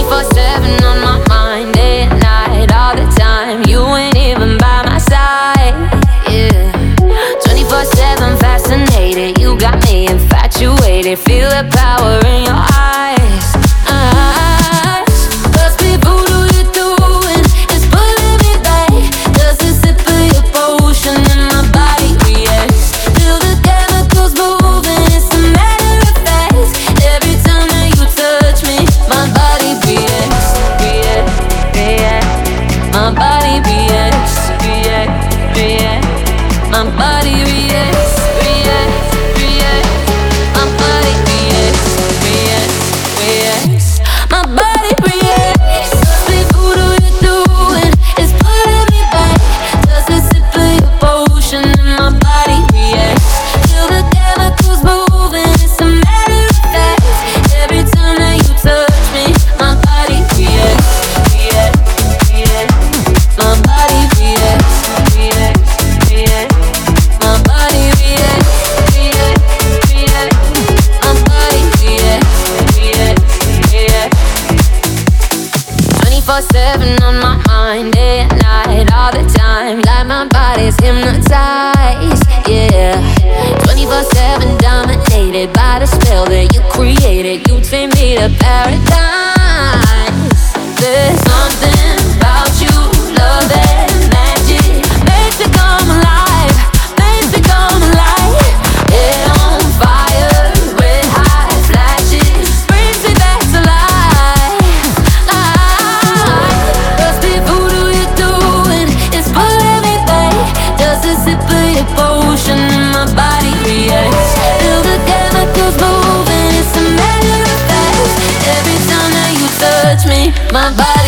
24-7 on my mind night, all the time. You ain't even by my side, yeah. 24-7 fascinated. You got me infatuated. Feel the power in your somebody 24-7 on my mind Day and night, all the time. Like my body's hypnotized, yeah. 24-7 dominated by the spell that you created. You take me to paradise. my body.